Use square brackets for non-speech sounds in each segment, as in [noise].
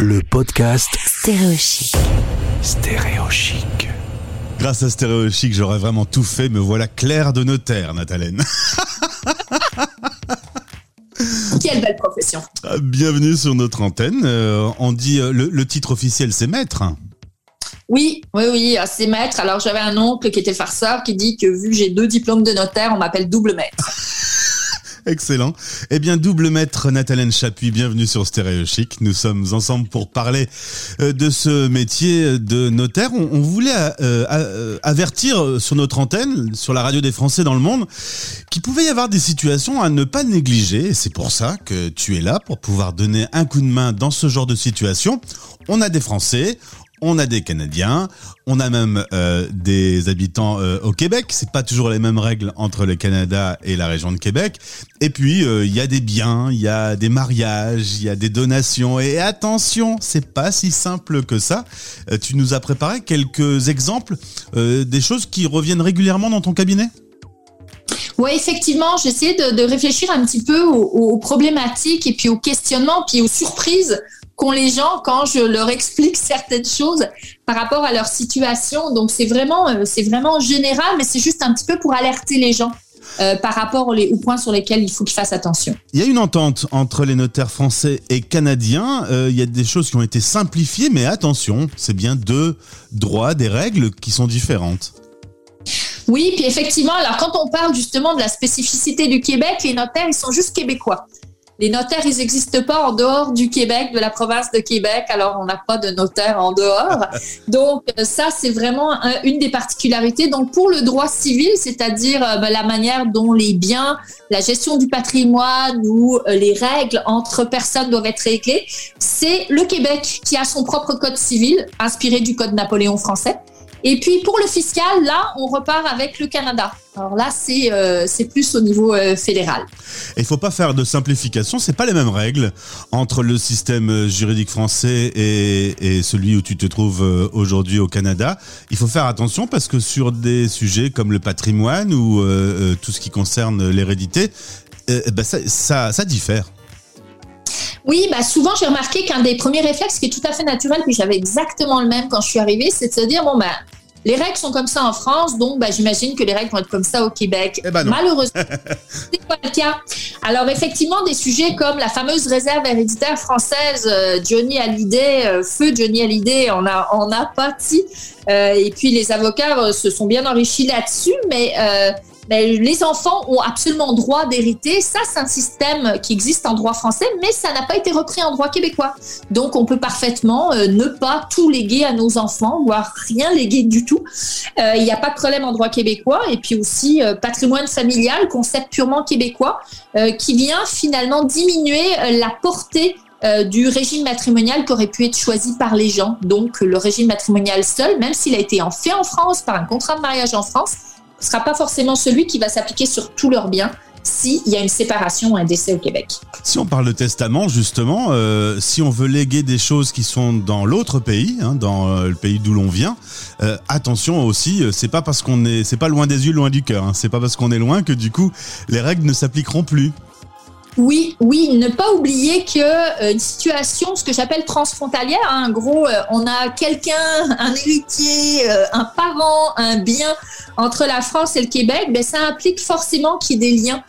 le podcast Stéréochic. Stéréochic. Grâce à Stéréochic, j'aurais vraiment tout fait. Me voilà clair de notaire, Nathalène. [laughs] Quelle belle profession. Bienvenue sur notre antenne. Euh, on dit euh, le, le titre officiel, c'est maître. Oui, oui, oui, ah, c'est maître. Alors j'avais un oncle qui était farceur qui dit que vu que j'ai deux diplômes de notaire, on m'appelle double maître. Excellent. Eh bien, double maître Nathalène Chapuis, bienvenue sur Stéréo Chic. Nous sommes ensemble pour parler euh, de ce métier de notaire. On, voulait euh, euh, avertir sur notre antenne, sur la radio des Français dans le monde, qu'il pouvait y avoir des situations à ne pas négliger. C'est pour ça que tu es là, pour pouvoir donner un coup de main dans ce genre de situation. On a des Français, on a des Canadiens, on a même euh, des habitants euh, au Québec. C'est pas toujours les mêmes règles entre le Canada et la région de Québec. Et puis euh, il y a des biens, il y a des mariages, il y a des donations. Et attention, c'est pas si simple que ça. Tu nous as préparé quelques exemples des choses qui reviennent régulièrement dans ton cabinet? Oui, effectivement, j'essaie de, réfléchir un petit peu aux problématiques et puis aux questionnements, puis aux surprises qu'ont les gens quand je leur explique certaines choses par rapport à leur situation. Donc c'est vraiment, euh, c'est vraiment général, mais c'est juste un petit peu pour alerter les gens. euh, par rapport aux, aux points sur lesquels il faut qu'ils fassent attention. Il y a une entente entre les notaires français et canadiens. Euh, il y a des choses qui ont été simplifiées, mais attention, c'est bien deux droits, des règles qui sont différentes. Oui, puis effectivement, alors quand on parle justement de la spécificité du Québec, les notaires, ils sont juste québécois. Les notaires, ils n'existent pas en dehors du Québec, de la province de Québec, alors on n'a pas de notaire en dehors. [laughs] Donc euh, ça, c'est vraiment un- une des particularités. Donc pour le droit civil, c'est-à-dire euh, ben, la manière dont les biens, la gestion du patrimoine ou euh, les règles entre personnes doivent être réglées, c'est le Québec qui a son propre code civil, inspiré du code Napoléon français. Et puis pour le fiscal, là, on repart avec le Canada. Alors là, c'est euh, plus au niveau euh, fédéral. Il faut pas faire de simplification, c'est pas les mêmes règles entre le système euh, juridique français et, et celui où tu te trouves aujourd'hui au Canada. Il faut faire attention parce que sur des sujets comme le patrimoine ou tout ce qui concerne l'hérédité, ben ça, ça diffère. Oui, bah souvent j'ai remarqué qu'un des premiers réflexes qui est tout à fait naturel, puis j'avais exactement le même quand je suis arrivée, c'est de se dire bon bah les règles sont comme ça en France, donc bah, j'imagine que les règles vont être comme ça au Québec. Eh ben. Malheureusement, [laughs] c'est pas le cas. Alors effectivement, des sujets comme la fameuse réserve héréditaire française, euh, Johnny Hallyday, euh, feu Johnny Hallyday, on a on a pâti. Euh, et puis les avocats se sont bien enrichis là-dessus, mais mais les enfants ont absolument droit d'hériter. Ça, c'est un système qui existe en droit français, mais ça n'a pas été repris en droit québécois. Donc, on peut parfaitement euh, ne pas tout léguer à nos enfants, voire rien léguer du tout. Euh, Il n'y a pas de problème en droit québécois. Et puis aussi, euh, patrimoine familial, concept purement québécois, qui vient finalement diminuer la portée du régime matrimonial qui aurait pu être choisi par les gens. Donc, le régime matrimonial seul, même s'il a été en fait en France, par un contrat de mariage en France, sera pas forcément celui qui va s'appliquer sur tous leurs biens s'il y a une séparation ou un décès au Québec. Si on parle de testament, justement, euh, si on veut léguer des choses qui sont dans l'autre pays, hein, dans euh, le pays d'où l'on vient, euh, attention aussi, c'est pas parce qu'on est, c'est pas loin des yeux, loin du cœur. Hein, c'est pas parce qu'on est loin que du coup les règles ne s'appliqueront plus. Oui, oui, ne pas oublier que euh, une situation, ce que j'appelle transfrontalière, hein, en gros, euh, on a quelqu'un, un héritier, euh, un parent, un bien entre la France et le Québec, ben, ça implique forcément qu'il y ait des liens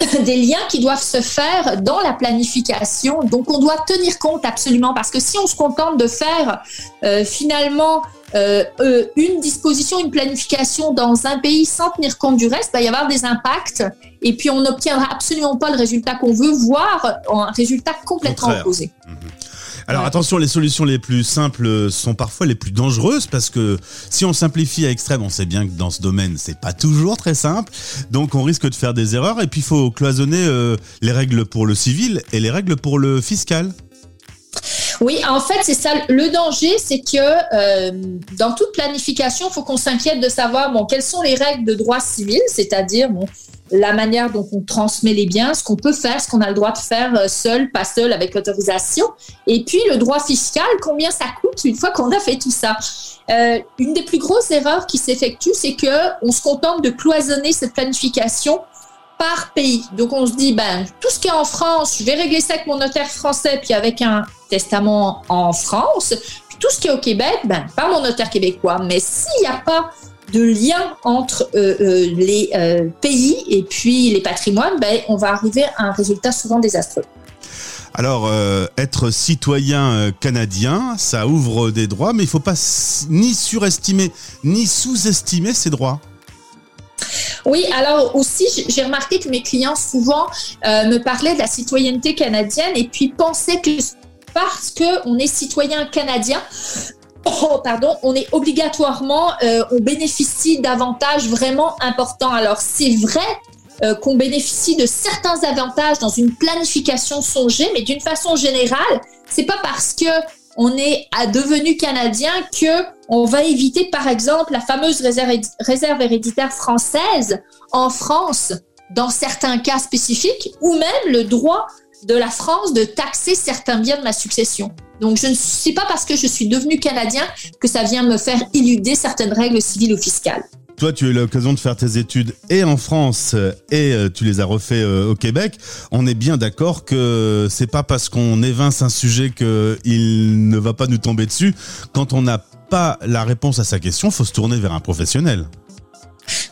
[laughs] des liens qui doivent se faire dans la planification. Donc, on doit tenir compte absolument parce que si on se contente de faire finalement euh, euh, une disposition, une planification dans un pays sans tenir compte du reste, il va y avoir des impacts et puis on n'obtiendra absolument pas le résultat qu'on veut, voire un résultat complètement opposé. Alors Ouais. attention, les solutions les plus simples sont parfois les plus dangereuses parce que si on simplifie à extrême, on sait bien que dans ce domaine, c'est pas toujours très simple. Donc on risque de faire des erreurs et puis il faut cloisonner euh, les règles pour le civil et les règles pour le fiscal. Oui, en fait, c'est ça. Le danger, c'est que euh, dans toute planification, il faut qu'on s'inquiète de savoir bon, quelles sont les règles de droit civil, c'est-à-dire la manière dont on transmet les biens, ce qu'on peut faire, ce qu'on a le droit de faire euh, seul, pas seul, avec autorisation, et puis le droit fiscal, combien ça coûte une fois qu'on a fait tout ça. Euh, une des plus grosses erreurs qui s'effectue, c'est que on se contente de cloisonner cette planification par pays. Donc on se dit, ben, tout ce qui est en France, je vais régler ça avec mon notaire français, puis avec un testament en France. tout ce qui est au Québec, ben, par mon notaire québécois. Mais s'il n'y a pas de lien entre euh, euh, les euh, pays et puis les patrimoines, ben, on va arriver à un résultat souvent désastreux. Alors, être citoyen canadien, ça ouvre des droits, mais il ne faut pas ni surestimer ni sous-estimer ces droits. Oui, alors aussi, j'ai remarqué que mes clients souvent me parlaient de la citoyenneté canadienne et puis pensaient que parce qu'on est citoyen canadien, [coughs] oh, pardon, on est obligatoirement, euh, on bénéficie d'avantages vraiment importants. Alors c'est vrai euh, qu'on bénéficie de certains avantages dans une planification songée, mais d'une façon générale, c'est pas parce que on est à devenu canadien que on va éviter, par exemple, la fameuse réserve, héréditaire française en France dans certains cas spécifiques, ou même le droit de la France de taxer certains biens de ma succession. Donc je ne pas parce que je suis devenu canadien que ça vient me faire éluder certaines règles civiles ou fiscales. Toi, tu as eu l'occasion de faire tes études et en France et euh, tu les as refait euh, au Québec. On est bien d'accord que c'est pas parce qu'on évince un sujet qu'il ne va pas nous tomber dessus. Quand on n'a pas la réponse à sa question, faut se tourner vers un professionnel.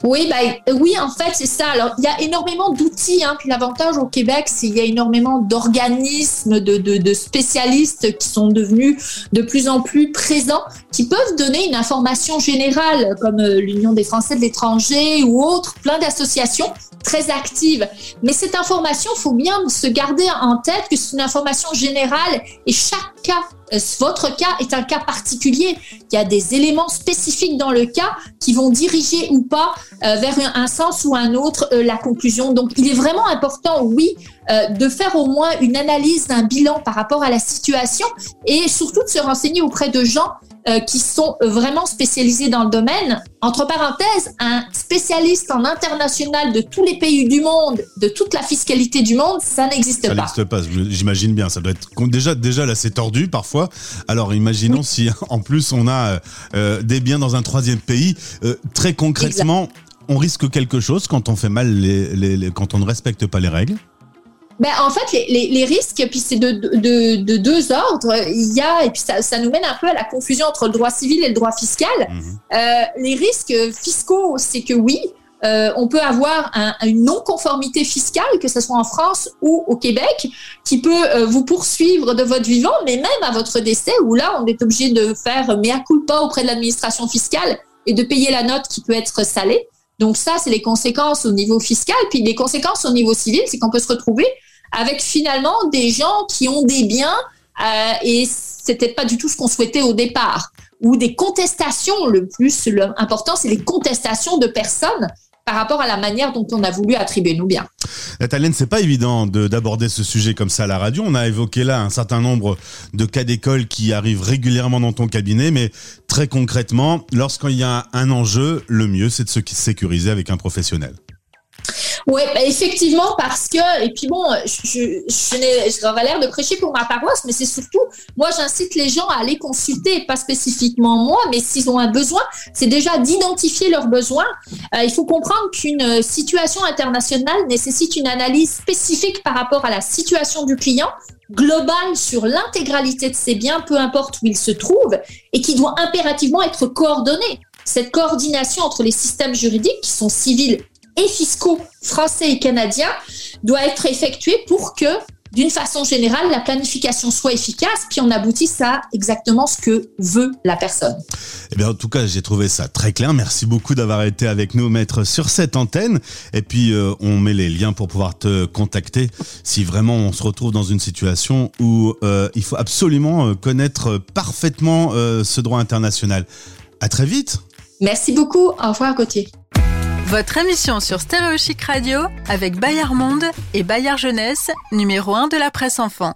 Oui, bah, oui, en fait, c'est ça. Alors, il y a énormément d'outils. Hein. Puis l'avantage au Québec, c'est qu'il y a énormément d'organismes, de, de, de, spécialistes qui sont devenus de plus en plus présents, qui peuvent donner une information générale, comme euh, l'Union des Français de l'étranger ou autres, plein d'associations très actives. Mais cette information, faut bien se garder en tête que c'est une information générale et chaque cas euh, votre cas est un cas particulier. Il y a des éléments spécifiques dans le cas qui vont diriger ou pas vers un, sens ou un autre euh, la conclusion. Donc, il est vraiment important, oui, de faire au moins une analyse, un bilan par rapport à la situation et surtout de se renseigner auprès de gens euh, qui sont vraiment spécialisés dans le domaine. Entre parenthèses, un spécialiste en international de tous les pays du monde, de toute la fiscalité du monde, ça n'existe pas. Ça n'existe pas, j'imagine bien. Ça doit être déjà déjà là c'est tordu parfois. Alors imaginons si [laughs] en plus on a euh, des biens dans un troisième pays. Euh, très concrètement, on risque quelque chose quand on fait mal les, les, quand on ne respecte pas les règles? Ben, en fait, les, risques, puis c'est de, de, deux ordres. Il y a, et puis ça, ça, nous mène un peu à la confusion entre le droit civil et le droit fiscal. Mhm. Euh, les risques fiscaux, c'est que oui, euh, on peut avoir une non-conformité fiscale, que ce soit en France ou au Québec, qui peut euh, vous poursuivre de votre vivant, mais même à votre décès, où là, on est obligé de faire mea culpa auprès de l'administration fiscale et de payer la note qui peut être salée. Donc ça, c'est les conséquences au niveau fiscal. Puis les conséquences au niveau civil, c'est qu'on peut se retrouver avec finalement des gens qui ont des biens euh, et c'était pas du tout ce qu'on souhaitait au départ. Ou des contestations, le plus important, c'est les contestations de personnes par rapport à la manière dont on a voulu attribuer nos biens. Nathalie, c'est pas évident d'aborder ce sujet comme ça à la radio. On a évoqué là un certain nombre de cas d'école qui arrivent régulièrement dans ton cabinet, mais très concrètement, lorsqu'il y a un enjeu, le mieux, c'est de se sécuriser avec un professionnel. Oui, bah effectivement, parce que, et puis bon, je, je, j'aurais l'air de prêcher pour ma paroisse, mais c'est surtout, moi, j'incite les gens à aller consulter, pas spécifiquement moi, mais s'ils ont un besoin, c'est déjà d'identifier leurs besoins. Euh, il faut comprendre qu'une situation internationale nécessite une analyse spécifique par rapport à la situation du client, globale sur l'intégralité de ses biens, peu importe où ils se trouvent, et qui doit impérativement être coordonnée. Cette coordination entre les systèmes juridiques qui sont civils et fiscaux français et canadiens doit être effectué pour que, d'une façon générale, la planification soit efficace, puis on aboutisse à exactement ce que veut la personne. Eh bien, en tout cas, j'ai trouvé ça très clair. Merci beaucoup d'avoir été avec nous, maître, sur cette antenne. Et puis, euh, on met les liens pour pouvoir te contacter si vraiment on se retrouve dans une situation où euh, il faut absolument euh, connaître parfaitement ce droit international. À très vite. Merci beaucoup. Au revoir, Gauthier. Votre émission sur Stéréochic Radio avec Bayard Monde et Bayard Jeunesse, numéro 1 de la presse enfant.